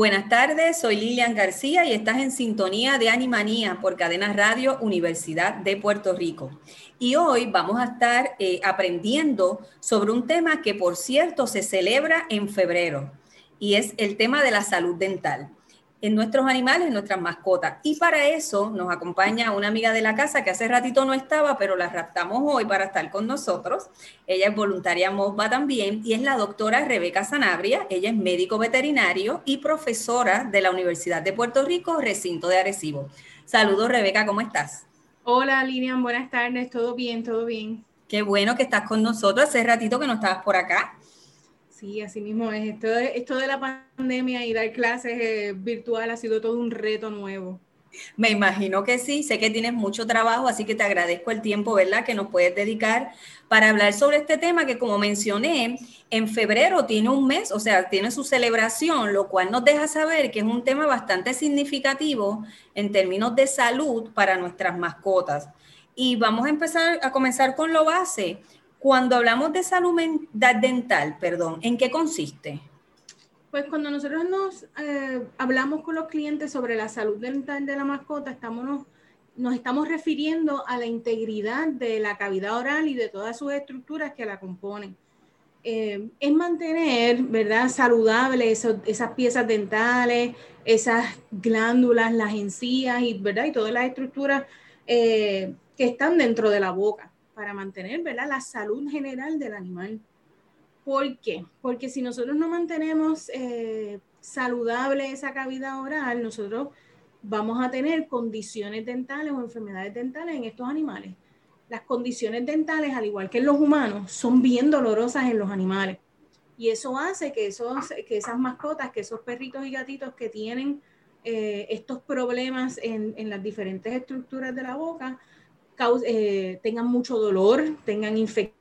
Buenas tardes, soy Lilian García y estás en sintonía de Animanía por Cadena Radio Universidad de Puerto Rico. Y hoy vamos a estar eh, aprendiendo sobre un tema que, por cierto, se celebra en febrero y es el tema de la salud dental en nuestros animales, en nuestras mascotas. Y para eso nos acompaña una amiga de la casa que hace ratito no estaba, pero la raptamos hoy para estar con nosotros. Ella es voluntaria MOVA también y es la doctora Rebeca Sanabria. Ella es médico veterinario y profesora de la Universidad de Puerto Rico, recinto de Arecibo. Saludos, Rebeca, ¿cómo estás? Hola Lilian, buenas tardes, todo bien, todo bien. Qué bueno que estás con nosotros, hace ratito que no estabas por acá. Sí, así mismo es. Esto de, esto de la pandemia y dar clases eh, virtual ha sido todo un reto nuevo. Me imagino que sí, sé que tienes mucho trabajo, así que te agradezco el tiempo, ¿verdad?, que nos puedes dedicar para hablar sobre este tema que, como mencioné, en febrero tiene un mes, o sea, tiene su celebración, lo cual nos deja saber que es un tema bastante significativo en términos de salud para nuestras mascotas. Y vamos a empezar a comenzar con lo base. Cuando hablamos de salud dental, perdón, ¿en qué consiste? Pues cuando nosotros nos eh, hablamos con los clientes sobre la salud dental de la mascota, estamos, nos, estamos refiriendo a la integridad de la cavidad oral y de todas sus estructuras que la componen. Eh, es mantener, ¿verdad?, saludable esas piezas dentales, esas glándulas, las encías y, ¿verdad?, y todas las estructuras eh, que están dentro de la boca para mantener, ¿verdad?, la salud general del animal. ¿Por qué? Porque si nosotros no mantenemos eh, saludable esa cavidad oral, nosotros vamos a tener condiciones dentales o enfermedades dentales en estos animales. Las condiciones dentales, al igual que en los humanos, son bien dolorosas en los animales. Y eso hace que, esos, que esas mascotas, que esos perritos y gatitos que tienen eh, estos problemas en, en, las diferentes estructuras de la boca, eh, tengan mucho dolor, tengan infección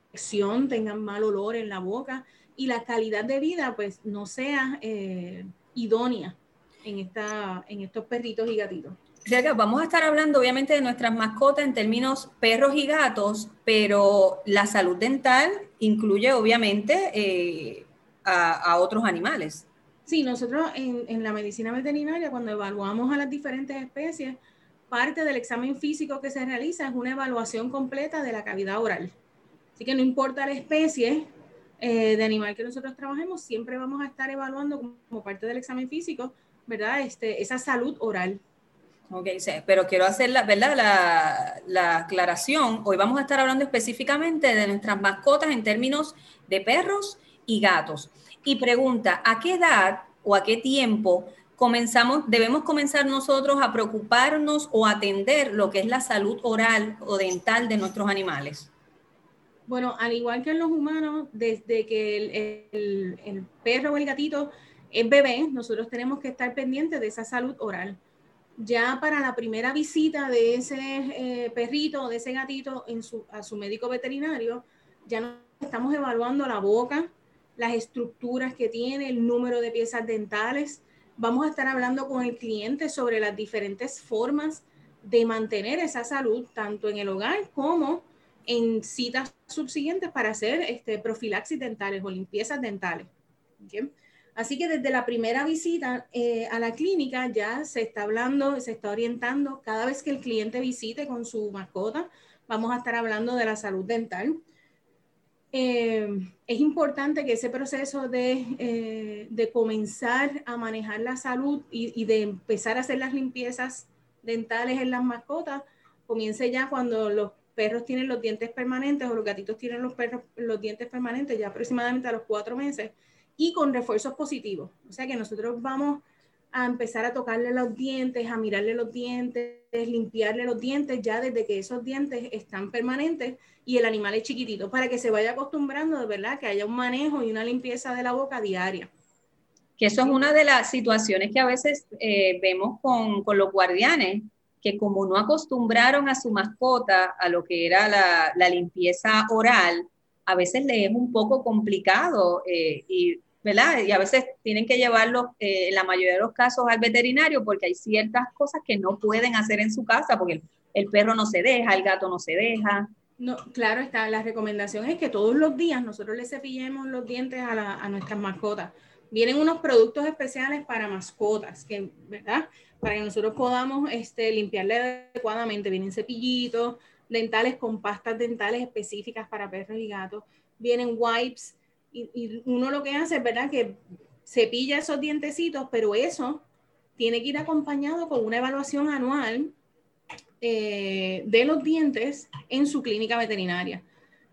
tengan mal olor en la boca y la calidad de vida pues no sea eh, idónea en, esta, en estos perritos y gatitos. vamos a estar hablando obviamente de nuestras mascotas en términos perros y gatos, pero la salud dental incluye obviamente eh, a, otros animales. Sí, nosotros en, en, la medicina veterinaria, cuando evaluamos a las diferentes especies, parte del examen físico que se realiza es una evaluación completa de la cavidad oral. Así que no importa la especie eh, de animal que nosotros trabajemos, siempre vamos a estar evaluando como, parte del examen físico, ¿verdad? Este, esa salud oral. Ok, pero quiero hacer la, ¿verdad? La, la, aclaración. Hoy vamos a estar hablando específicamente de nuestras mascotas en términos de perros y gatos. Y pregunta, ¿a qué edad o a qué tiempo comenzamos, debemos comenzar nosotros a preocuparnos o atender lo que es la salud oral o dental de nuestros animales? Bueno, al igual que en los humanos, desde que el, perro o el gatito es bebé, nosotros tenemos que estar pendientes de esa salud oral. Ya para la primera visita de ese eh, perrito o de ese gatito en su, a su médico veterinario, ya estamos evaluando la boca, las estructuras que tiene, el número de piezas dentales. Vamos a estar hablando con el cliente sobre las diferentes formas de mantener esa salud, tanto en el hogar como en citas subsiguientes para hacer este, profilaxis dentales o limpiezas dentales. Así que desde la primera visita eh, a la clínica ya se está hablando, se está orientando, cada vez que el cliente visite con su mascota, vamos a estar hablando de la salud dental. Eh, es importante que ese proceso de, eh, de, comenzar a manejar la salud y, y de empezar a hacer las limpiezas dentales en las mascotas comience ya cuando los perros tienen los dientes permanentes o los gatitos tienen los, perros, los dientes permanentes ya aproximadamente a los cuatro meses y con refuerzos positivos. O sea que nosotros vamos a empezar a tocarle los dientes, a mirarle los dientes, limpiarle los dientes ya desde que esos dientes están permanentes y el animal es chiquitito, para que se vaya acostumbrando de verdad que haya un manejo y una limpieza de la boca diaria. Que eso es una de las situaciones que a veces eh, vemos con, con, los guardianes, que como no acostumbraron a su mascota a lo que era la, la limpieza oral, a veces le es un poco complicado eh, y ¿verdad? Y a veces tienen que llevarlo, eh, en la mayoría de los casos, al veterinario porque hay ciertas cosas que no pueden hacer en su casa porque el, perro no se deja, el gato no se deja. No, claro está, la recomendación es que todos los días nosotros le cepillemos los dientes a, a nuestras mascotas. Vienen unos productos especiales para mascotas, que, ¿verdad? Para que nosotros podamos este, limpiarle adecuadamente. Vienen cepillitos dentales con pastas dentales específicas para perros y gatos. Vienen wipes y, uno lo que hace es, ¿verdad? Que cepilla esos dientecitos, pero eso tiene que ir acompañado con una evaluación anual eh, de los dientes en su clínica veterinaria.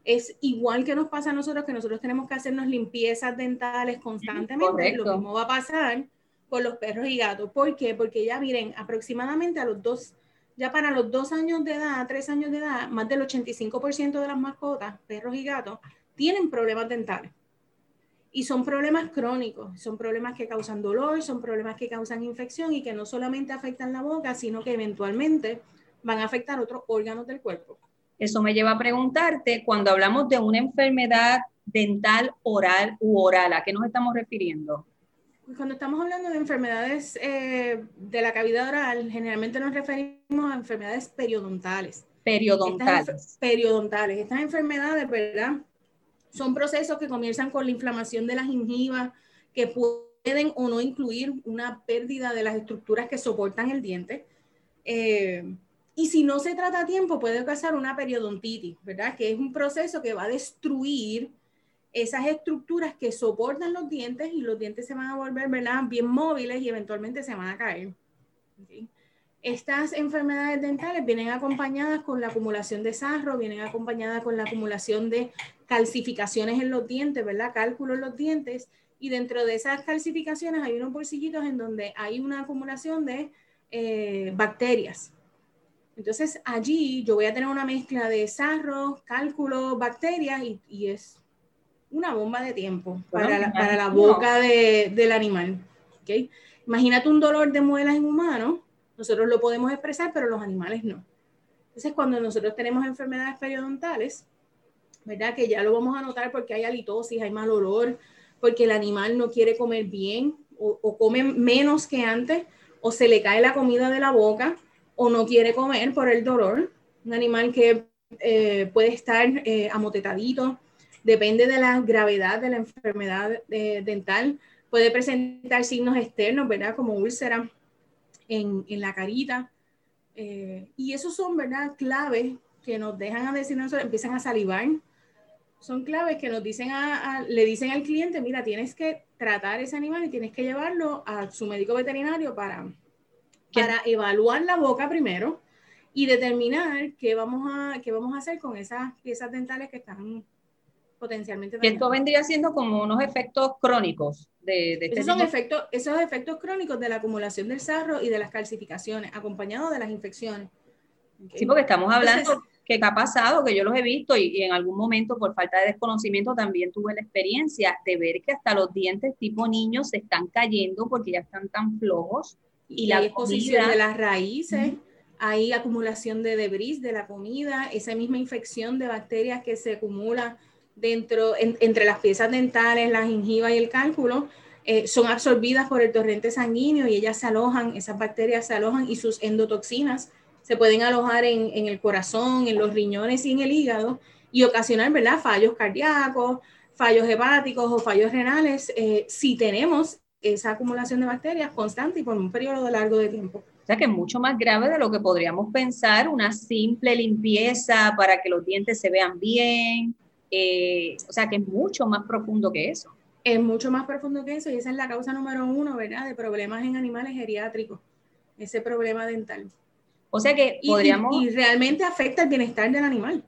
Es igual que nos pasa a nosotros, que nosotros tenemos que hacernos limpiezas dentales constantemente. Lo mismo va a pasar con los perros y gatos. ¿Por qué? Porque ya miren, aproximadamente a los dos, ya para los dos años de edad, tres años de edad, más del 85% de las mascotas, perros y gatos, tienen problemas dentales. Y son problemas crónicos, son problemas que causan dolor, son problemas que causan infección y que no solamente afectan la boca, sino que eventualmente van a afectar otros órganos del cuerpo. Eso me lleva a preguntarte, cuando hablamos de una enfermedad dental oral u oral, ¿a qué nos estamos refiriendo? Pues cuando estamos hablando de enfermedades eh, de la cavidad oral, generalmente nos referimos a enfermedades periodontales. Periodontales. periodontales. Estas enfermedades, ¿verdad? Son procesos que comienzan con la inflamación de la gingiva, que pueden o no incluir una pérdida de las estructuras que soportan el diente. Eh, y si no se trata a tiempo, puede causar una periodontitis, ¿verdad? Que es un proceso que va a destruir esas estructuras que soportan los dientes y los dientes se van a volver, ¿verdad? Bien móviles y eventualmente se van a caer. Estas enfermedades dentales vienen acompañadas con la acumulación de sarro, vienen acompañadas con la acumulación de calcificaciones en los dientes, ¿verdad? Cálculo en los dientes. Y dentro de esas calcificaciones hay unos bolsillitos en donde hay una acumulación de eh, bacterias. Entonces allí yo voy a tener una mezcla de sarro, cálculo, bacterias y, es una bomba de tiempo para, la, boca del animal. ¿okay? Imagínate un dolor de muelas en humano, nosotros lo podemos expresar, pero los animales no. Entonces cuando nosotros tenemos enfermedades periodontales, ¿verdad? Que ya lo vamos a notar porque hay halitosis, hay mal olor, porque el animal no quiere comer bien o, come menos que antes, o se le cae la comida de la boca, o no quiere comer por el dolor. Un animal que eh, puede estar eh, amotetadito, depende de la gravedad de la enfermedad eh, dental, puede presentar signos externos, ¿verdad? Como úlcera en, la carita. y esos son, ¿verdad? Claves que nos dejan a decir, empiezan a salivar, son claves que nos dicen a, le dicen al cliente, mira, tienes que tratar ese animal y tienes que llevarlo a su médico veterinario para, para evaluar la boca primero y determinar qué vamos a, qué vamos a hacer con esas piezas dentales que están potencialmente. esto vendría siendo como unos efectos crónicos de, este esos son efectos, esos efectos crónicos de la acumulación del sarro y de las calcificaciones, acompañados de las infecciones. Sí, porque estamos hablando que ha pasado, que yo los he visto y, en algún momento por falta de desconocimiento también tuve la experiencia de ver que hasta los dientes tipo niños se están cayendo porque ya están tan flojos. Y, la exposición de las raíces, hay acumulación de debris de la comida, esa misma infección de bacterias que se acumula dentro, entre las piezas dentales, la gingiva y el cálculo, eh, son absorbidas por el torrente sanguíneo y ellas se alojan, esas bacterias se alojan y sus endotoxinas se pueden alojar en, el corazón, en los riñones y en el hígado y ocasionar ¿verdad? fallos cardíacos, fallos hepáticos o fallos renales eh, si tenemos esa acumulación de bacterias constante y por un periodo largo de tiempo. O sea que es mucho más grave de lo que podríamos pensar, una simple limpieza para que los dientes se vean bien, eh, o sea que es mucho más profundo que eso. Es mucho más profundo que eso y esa es la causa número uno, ¿verdad? De problemas en animales geriátricos, ese problema dental. O sea que podríamos... Y, realmente afecta el bienestar del animal,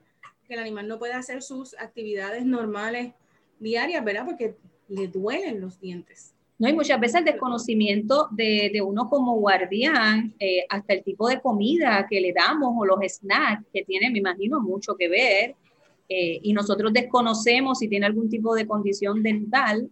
que el animal no puede hacer sus actividades normales diarias, ¿verdad? Porque le duelen los dientes. No, y muchas veces el desconocimiento de, de uno como guardián, eh, hasta el tipo de comida que le damos o los snacks que tiene, me imagino, mucho que ver. Eh, y nosotros desconocemos si tiene algún tipo de condición dental.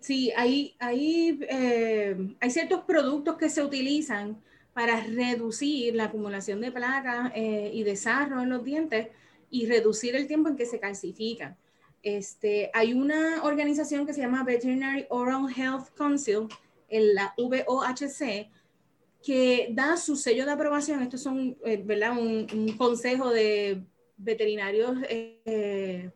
Sí, hay, hay, eh, hay ciertos productos que se utilizan para reducir la acumulación de placas y de sarro en los dientes y reducir el tiempo en que se calcifican. Este, hay una organización que se llama Veterinary Oral Health Council, en la VOHC, que da su sello de aprobación. Esto es un, eh, ¿verdad? Un, consejo de veterinarios eh,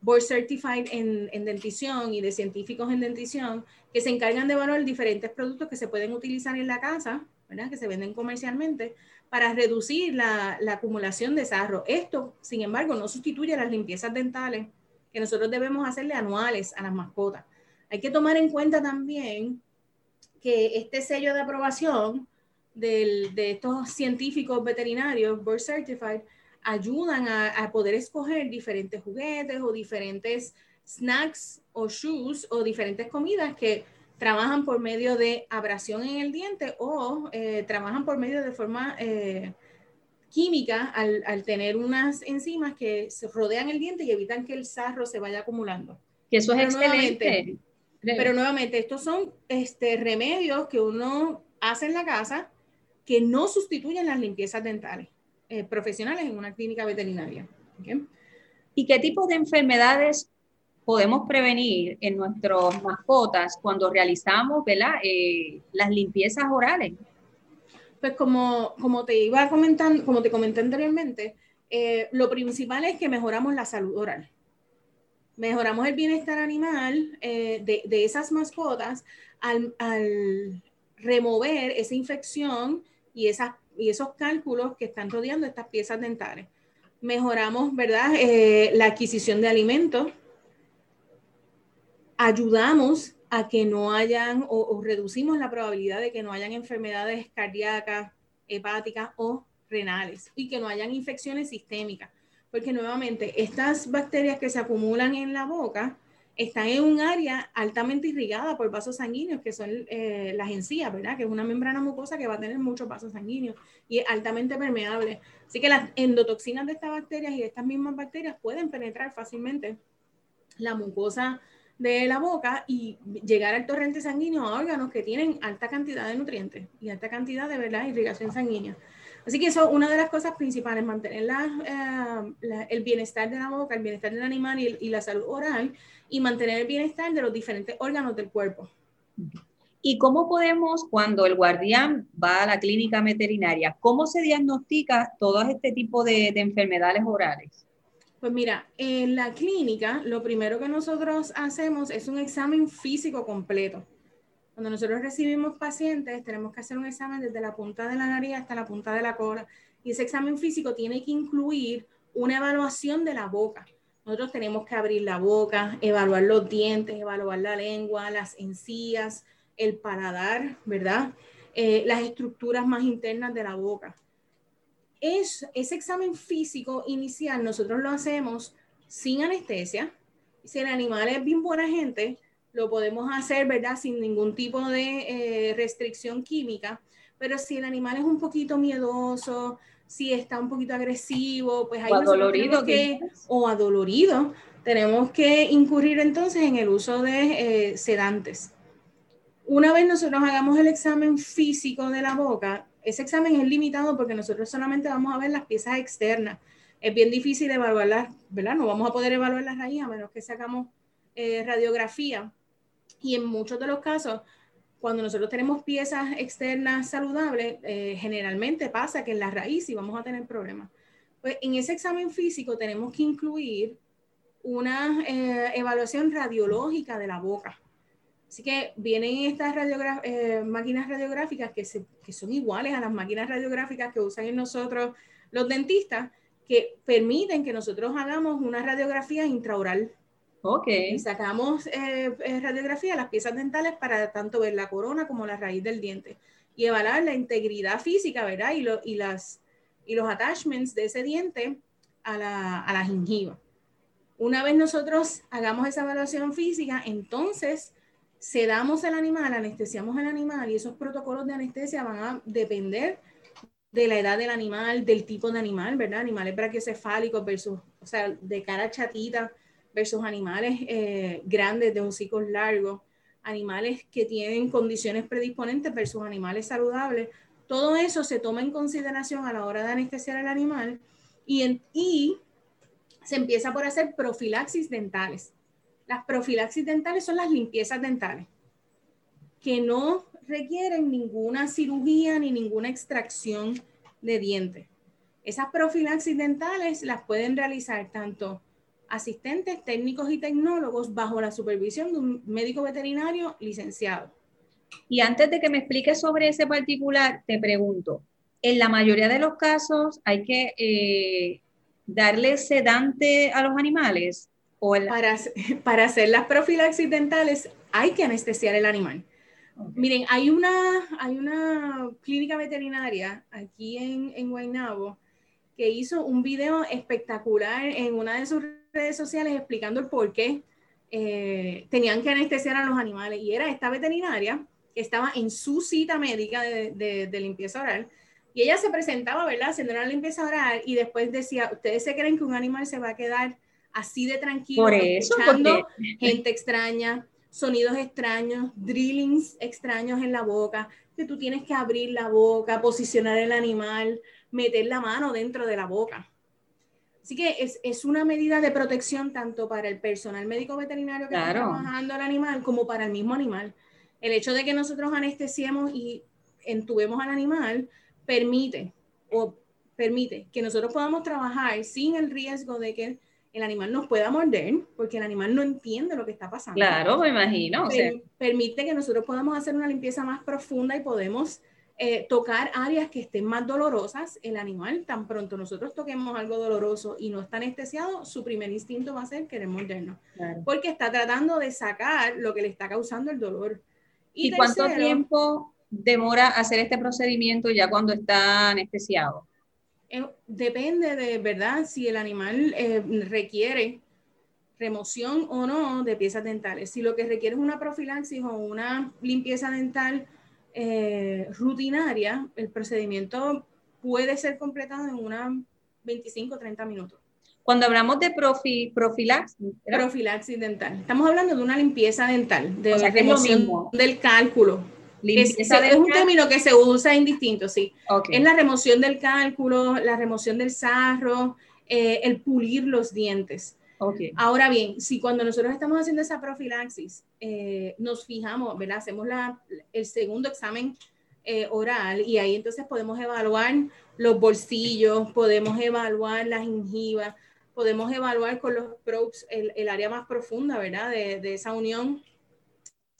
board certified en, en, dentición y de científicos en dentición que se encargan de evaluar diferentes productos que se pueden utilizar en la casa, que se venden comercialmente, para reducir la, la acumulación de sarro. Esto, sin embargo, no sustituye las limpiezas dentales que nosotros debemos hacerle anuales a las mascotas. Hay que tomar en cuenta también que este sello de aprobación de estos científicos veterinarios, Board Certified, ayudan a, poder escoger diferentes juguetes o diferentes snacks o shoes o diferentes comidas que trabajan por medio de abrasión en el diente o eh, trabajan por medio de forma eh, química al, al, tener unas enzimas que se rodean el diente y evitan que el sarro se vaya acumulando. Que eso es excelente. pero nuevamente, estos son este, remedios que uno hace en la casa que no sustituyen las limpiezas dentales eh, profesionales en una clínica veterinaria. ¿Y qué tipo de enfermedades podemos prevenir en nuestras mascotas cuando realizamos eh, las limpiezas orales? Pues como, como te iba comentando, como te comenté anteriormente, eh, lo principal es que mejoramos la salud oral. Mejoramos el bienestar animal eh, de, de, esas mascotas al, al, remover esa infección y, esas, y esos cálculos que están rodeando estas piezas dentales. Mejoramos, ¿verdad? Eh, la adquisición de alimentos. Ayudamos a que no hayan o, reducimos la probabilidad de que no hayan enfermedades cardíacas, hepáticas o renales y que no hayan infecciones sistémicas. Porque nuevamente, estas bacterias que se acumulan en la boca están en un área altamente irrigada por vasos sanguíneos, que son eh, las encías, ¿verdad? Que es una membrana mucosa que va a tener muchos vasos sanguíneos y es altamente permeable. Así que las endotoxinas de estas bacterias y de estas mismas bacterias pueden penetrar fácilmente la mucosa de la boca y llegar al torrente sanguíneo a órganos que tienen alta cantidad de nutrientes y alta cantidad de ¿verdad? irrigación sanguínea. Así que eso es una de las cosas principales, mantener eh, el bienestar de la boca, el bienestar del animal y, la salud oral y mantener el bienestar de los diferentes órganos del cuerpo. ¿Y cómo podemos, cuando el guardián va a la clínica veterinaria, cómo se diagnostica todo este tipo de enfermedades orales? Pues mira, en la clínica lo primero que nosotros hacemos es un examen físico completo. Cuando nosotros recibimos pacientes, tenemos que hacer un examen desde la punta de la nariz hasta la punta de la cola. Y ese examen físico tiene que incluir una evaluación de la boca. Nosotros tenemos que abrir la boca, evaluar los dientes, evaluar la lengua, las encías, el paladar, ¿verdad? Eh, las estructuras más internas de la boca es, ese examen físico inicial nosotros lo hacemos sin anestesia. Si el animal es bien buena gente, lo podemos hacer, ¿verdad? Sin ningún tipo de eh, restricción química. Pero si el animal es un poquito miedoso, si está un poquito agresivo, pues ahí o adolorido, que, o adolorido, tenemos que incurrir entonces en el uso de eh, sedantes. Una vez nosotros hagamos el examen físico de la boca, ese examen es limitado porque nosotros solamente vamos a ver las piezas externas. Es bien difícil evaluarlas, ¿verdad? No vamos a poder evaluar las raíces a menos que sacamos eh, radiografía. Y en muchos de los casos, cuando nosotros tenemos piezas externas saludables, eh, generalmente pasa que en la raíz sí vamos a tener problemas. Pues en ese examen físico tenemos que incluir una eh, evaluación radiológica de la boca. Así que vienen estas eh, máquinas radiográficas que, son iguales a las máquinas radiográficas que usan en nosotros los dentistas, que permiten que nosotros hagamos una radiografía intraoral. Ok. Y sacamos eh, eh, radiografía de las piezas dentales para tanto ver la corona como la raíz del diente y evaluar la integridad física, ¿verdad? Y, y, las, y los attachments de ese diente a la, a la gingiva. Una vez nosotros hagamos esa evaluación física, entonces sedamos el animal, anestesiamos el animal y esos protocolos de anestesia van a depender de la edad del animal, del tipo de animal, ¿verdad? Animales brachiocefálicos versus, o sea, de cara chatita versus animales eh, grandes de un ciclo largo, animales que tienen condiciones predisponentes versus animales saludables. Todo eso se toma en consideración a la hora de anestesiar al animal y, y se empieza por hacer profilaxis dentales. Las profilaxis dentales son las limpiezas dentales, que no requieren ninguna cirugía ni ninguna extracción de dientes. Esas profilaxis dentales las pueden realizar tanto asistentes, técnicos y tecnólogos bajo la supervisión de un médico veterinario licenciado. Y antes de que me expliques sobre ese particular, te pregunto, en la mayoría de los casos hay que eh, darle sedante a los animales para, para hacer las profilaxis dentales hay que anestesiar el animal. Miren, hay una, hay una clínica veterinaria aquí en, en Guaynabo que hizo un video espectacular en una de sus redes sociales explicando el por qué eh, tenían que anestesiar a los animales. Y era esta veterinaria que estaba en su cita médica de, de, de limpieza oral. Y ella se presentaba, ¿verdad?, haciendo una limpieza oral y después decía, ¿ustedes se creen que un animal se va a quedar así de tranquilo, Por eso, escuchando gente extraña, sonidos extraños, drillings extraños en la boca, que tú tienes que abrir la boca, posicionar el animal, meter la mano dentro de la boca. Así que es, es una medida de protección tanto para el personal médico veterinario que está trabajando al animal como para el mismo animal. El hecho de que nosotros anestesiemos y entubemos al animal permite o permite que nosotros podamos trabajar sin el riesgo de que el animal nos pueda morder, porque el animal no entiende lo que está pasando. Claro, me imagino. permite que nosotros podamos hacer una limpieza más profunda y podemos eh, tocar áreas que estén más dolorosas. El animal, tan pronto nosotros toquemos algo doloroso y no está anestesiado, su primer instinto va a ser querer mordernos, porque está tratando de sacar lo que le está causando el dolor. ¿Y, cuánto tiempo demora hacer este procedimiento ya cuando está anestesiado? Eh, depende de, ¿verdad? Si el animal eh, requiere remoción o no de piezas dentales. Si lo que requiere es una profilaxis o una limpieza dental eh, rutinaria, el procedimiento puede ser completado en una 25 o 30 minutos. Cuando hablamos de profi, profilaxis, profilaxis dental, estamos hablando de una limpieza dental, de remoción del cálculo es, un término que se usa indistinto, sí. Es la remoción del cálculo, la remoción del sarro, eh, el pulir los dientes. Ahora bien, si cuando nosotros estamos haciendo esa profilaxis, eh, nos fijamos, ¿verdad? Hacemos la, el segundo examen eh, oral y ahí entonces podemos evaluar los bolsillos, podemos evaluar las gingivas, podemos evaluar con los probes el, el área más profunda, ¿verdad? De, de, esa unión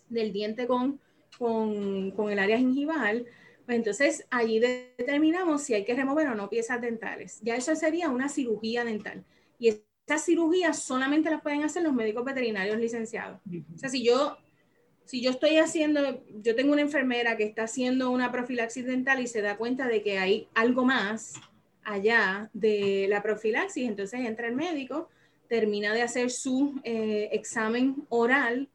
del diente con, con, con el área gingival, pues entonces allí determinamos si hay que remover o no piezas dentales. Ya eso sería una cirugía dental. Y estas cirugías solamente las pueden hacer los médicos veterinarios licenciados. O sea, si yo, si yo estoy haciendo, yo tengo una enfermera que está haciendo una profilaxis dental y se da cuenta de que hay algo más allá de la profilaxis, entonces entra el médico, termina de hacer su eh, examen oral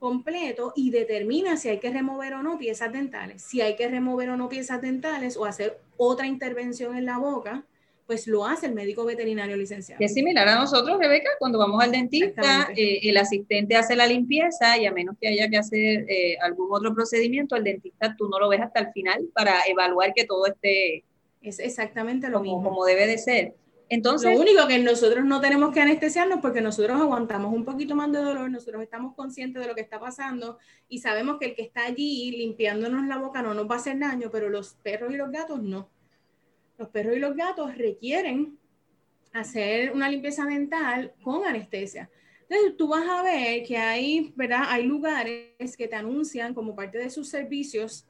completo y determina si hay que remover o no piezas dentales. Si hay que remover o no piezas dentales o hacer otra intervención en la boca, pues lo hace el médico veterinario licenciado. Es similar a nosotros, Rebeca, cuando vamos al dentista, eh, el asistente hace la limpieza y a menos que haya que hacer eh, algún otro procedimiento, el dentista tú no lo ves hasta el final para evaluar que todo esté es exactamente lo mismo. Como debe de ser. Entonces, lo único que nosotros no tenemos que anestesiarnos porque nosotros aguantamos un poquito más de dolor, nosotros estamos conscientes de lo que está pasando y sabemos que el que está allí limpiándonos la boca no nos va a hacer daño, pero los perros y los gatos no. Los perros y los gatos requieren hacer una limpieza dental con anestesia. Entonces tú vas a ver que hay, ¿verdad? Hay lugares que te anuncian como parte de sus servicios,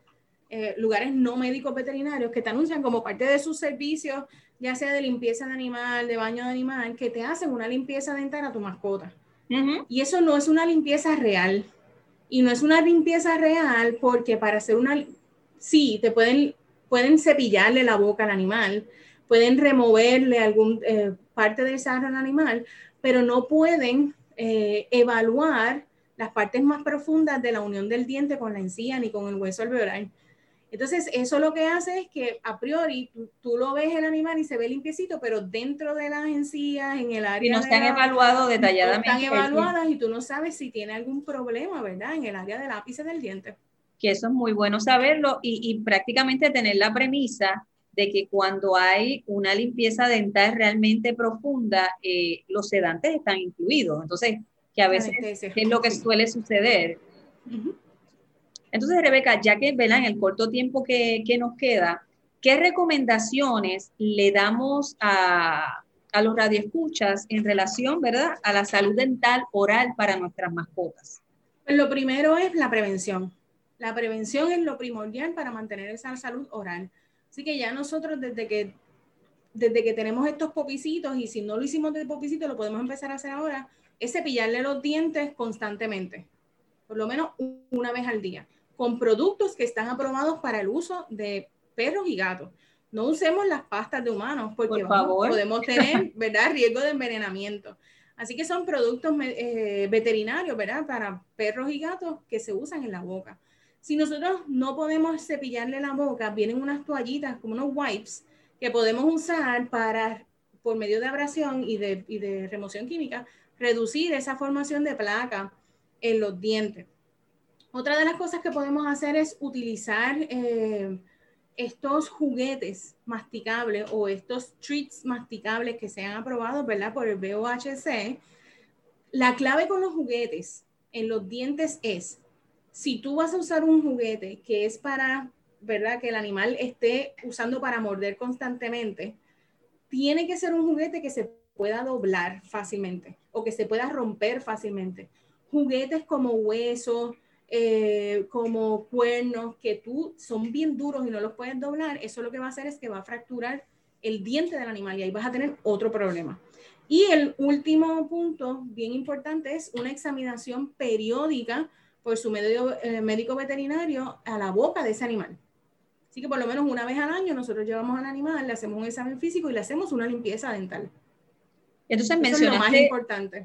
eh, lugares no médicos veterinarios que te anuncian como parte de sus servicios ya sea de limpieza de animal, de baño de animal, que te hacen una limpieza dental a tu mascota. Y eso no es una limpieza real. Y no es una limpieza real porque para hacer una, sí, te pueden, pueden cepillarle la boca al animal, pueden removerle algún eh, parte del sarro al animal, pero no pueden eh, evaluar las partes más profundas de la unión del diente con la encía ni con el hueso alveolar. Entonces, eso lo que hace es que a priori tú, lo ves el animal y se ve limpiecito, pero dentro de las encías, en el área. Y no se han evaluado detalladamente. están evaluadas y tú no sabes si tiene algún problema, ¿verdad? En el área del ápice del diente. Que eso es muy bueno saberlo y, y prácticamente tener la premisa de que cuando hay una limpieza dental realmente profunda, eh, los sedantes están incluidos. Entonces, que a veces es lo que suele suceder. Entonces, Rebeca, ya que en el corto tiempo que, nos queda, ¿qué recomendaciones le damos a, a los radioescuchas en relación, ¿verdad?, a la salud dental oral para nuestras mascotas. Pues lo primero es la prevención. La prevención es lo primordial para mantener esa salud oral. Así que ya nosotros desde que, desde que tenemos estos popicitos y si no lo hicimos de popicito, lo podemos empezar a hacer ahora, es cepillarle los dientes constantemente, por lo menos una vez al día, con productos que están aprobados para el uso de perros y gatos. No usemos las pastas de humanos porque podemos tener, ¿verdad?, riesgo de envenenamiento. Así que son productos eh, veterinarios, ¿verdad?, para perros y gatos que se usan en la boca. Si nosotros no podemos cepillarle la boca, vienen unas toallitas como unos wipes que podemos usar para, por medio de abrasión y de, y de remoción química, reducir esa formación de placa en los dientes. Otra de las cosas que podemos hacer es utilizar eh, estos juguetes masticables o estos treats masticables que sean aprobados, ¿verdad? Por el BOHC. La clave con los juguetes en los dientes es si tú vas a usar un juguete que es para, ¿verdad? Que el animal esté usando para morder constantemente, tiene que ser un juguete que se pueda doblar fácilmente o que se pueda romper fácilmente. Juguetes como huesos, eh, como cuernos, que tú son bien duros y no los puedes doblar, eso lo que va a hacer es que va a fracturar el diente del animal y ahí vas a tener otro problema. Y el último punto, bien importante, es una examinación periódica por su medio, eh, médico veterinario a la boca de ese animal. Así que por lo menos una vez al año nosotros llevamos al animal, le hacemos un examen físico y le hacemos una limpieza dental. Entonces mencionaste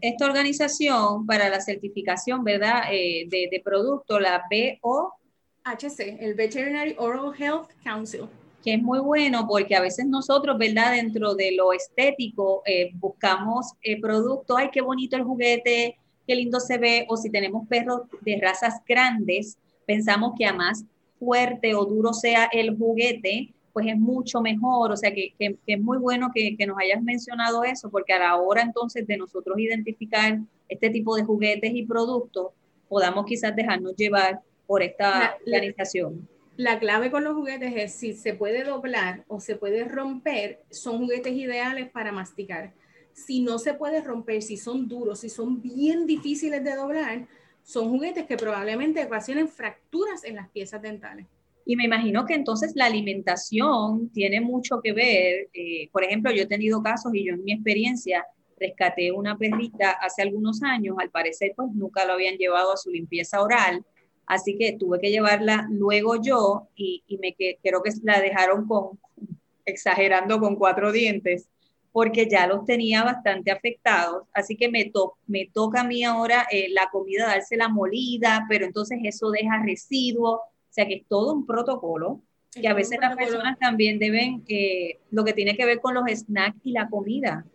esta organización para la certificación, ¿verdad? Eh, de, de producto, la BOHC, el Veterinary Oral Health Council que es muy bueno porque a veces nosotros, ¿verdad? Dentro de lo estético, eh, buscamos eh, productos, ay, qué bonito el juguete, qué lindo se ve, o si tenemos perros de razas grandes, pensamos que a más fuerte o duro sea el juguete, pues es mucho mejor. O sea, que, que, es muy bueno que, que, nos hayas mencionado eso, porque a la hora entonces de nosotros identificar este tipo de juguetes y productos, podamos quizás dejarnos llevar por esta organización. La, la clave con los juguetes es si se puede doblar o se puede romper, son juguetes ideales para masticar si no se puede romper, si son duros, si son bien difíciles de doblar, son juguetes que probablemente ocasionen fracturas en las piezas dentales. Y me imagino que entonces la alimentación tiene mucho que ver. Eh, por ejemplo, yo he tenido casos y yo en mi experiencia rescaté una perrita hace algunos años, al parecer pues nunca lo habían llevado a su limpieza oral, así que tuve que llevarla luego yo y, y me creo que la dejaron con, exagerando con cuatro dientes porque ya los tenía bastante afectados. Así que me, me toca a mí ahora eh, la comida dársela molida, pero entonces eso deja residuos. O sea que es todo un protocolo que a veces las personas también deben, eh, lo que tiene que ver con los snacks y la comida.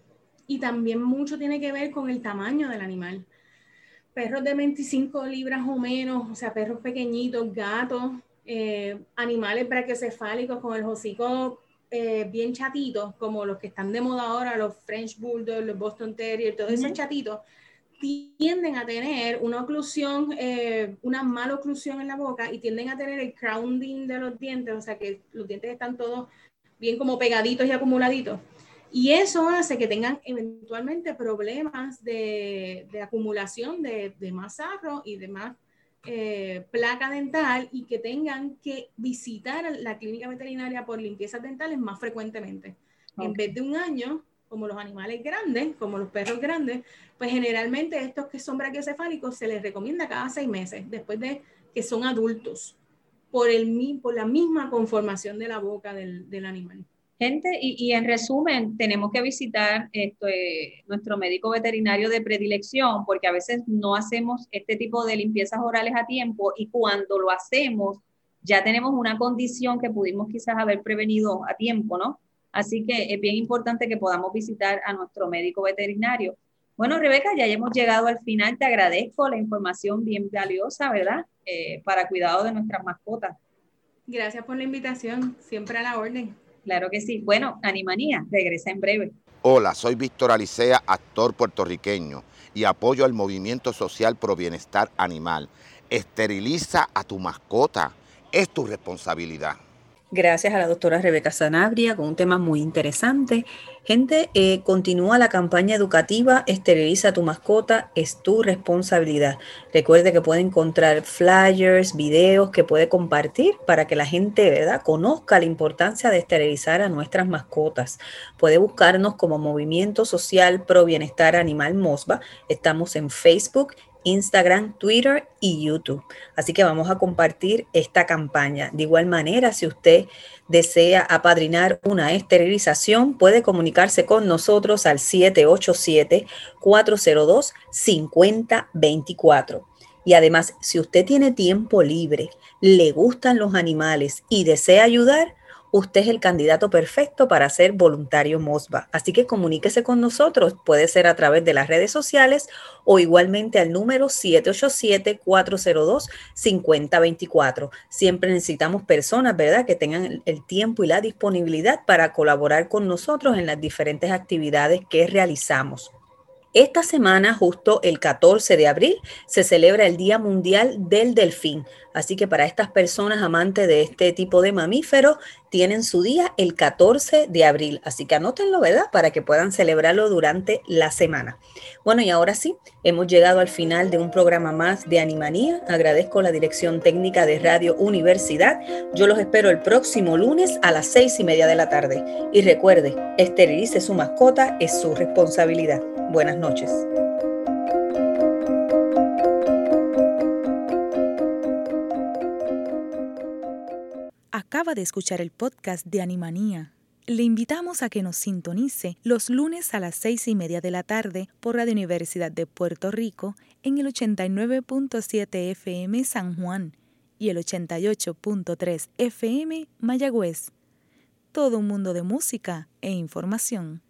Y también mucho tiene que ver con el tamaño del animal. Perros de 25 libras o menos, o sea, perros pequeñitos, gatos, eh, animales brachiocefálicos con el hocico eh, bien chatitos, como los que están de moda ahora, los French Bulldogs, los Boston Terrier, todos esos chatitos, tienden a tener una oclusión, eh, una mala oclusión en la boca y tienden a tener el crowning de los dientes, o sea que los dientes están todos bien como pegaditos y acumuladitos. Y eso hace que tengan eventualmente problemas de, de acumulación de, de más sarro y de más eh, placa dental y que tengan que visitar la clínica veterinaria por limpiezas dentales más frecuentemente. En vez de un año, como los animales grandes, como los perros grandes, pues generalmente estos que son brachiocefálicos se les recomienda cada seis meses, después de que son adultos, por, el, por la misma conformación de la boca del, del animal. Gente, y, en resumen, tenemos que visitar esto, eh, nuestro médico veterinario de predilección, porque a veces no hacemos este tipo de limpiezas orales a tiempo y cuando lo hacemos, ya tenemos una condición que pudimos quizás haber prevenido a tiempo, ¿no? Así que es bien importante que podamos visitar a nuestro médico veterinario. Bueno, Rebeca, ya hemos llegado al final. Te agradezco la información bien valiosa, ¿verdad? Eh, para cuidado de nuestras mascotas. Gracias por la invitación, siempre a la orden. Claro que sí. Bueno, Animanía, regresa en breve. Hola, soy Víctor Alicea, actor puertorriqueño, y apoyo al movimiento social pro bienestar animal. Esteriliza a tu mascota, es tu responsabilidad. Gracias a la doctora Rebeca Sanabria con un tema muy interesante. Gente, eh, continúa la campaña educativa Esteriliza tu mascota, es tu responsabilidad. Recuerde que puede encontrar flyers, videos que puede compartir para que la gente ¿verdad? conozca la importancia de esterilizar a nuestras mascotas. Puede buscarnos como Movimiento Social Pro Bienestar Animal MOSBA. Estamos en Facebook Instagram, Twitter y YouTube. Así que vamos a compartir esta campaña. De igual manera, si usted desea apadrinar una esterilización, puede comunicarse con nosotros al 787-402-5024. Y además, si usted tiene tiempo libre, le gustan los animales y desea ayudar, usted es el candidato perfecto para ser voluntario MOSBA. Así que comuníquese con nosotros, puede ser a través de las redes sociales o igualmente al número 787-402-5024. Siempre necesitamos personas, ¿verdad?, que tengan el tiempo y la disponibilidad para colaborar con nosotros en las diferentes actividades que realizamos. Esta semana, justo el 14 de abril, se celebra el Día Mundial del Delfín. Así que para estas personas amantes de este tipo de mamíferos, tienen su día el 14 de abril. Así que anótenlo, ¿verdad? Para que puedan celebrarlo durante la semana. Bueno, y ahora sí, hemos llegado al final de un programa más de Animanía. Agradezco la dirección técnica de Radio Universidad. Yo los espero el próximo lunes a las seis y media de la tarde. Y recuerde, esterilice su mascota, es su responsabilidad. Buenas noches. Acaba de escuchar el podcast de Animanía. Le invitamos a que nos sintonice los lunes a las seis y media de la tarde por Radio Universidad de Puerto Rico en el 89.7 FM San Juan y el 88.3 FM Mayagüez. Todo un mundo de música e información.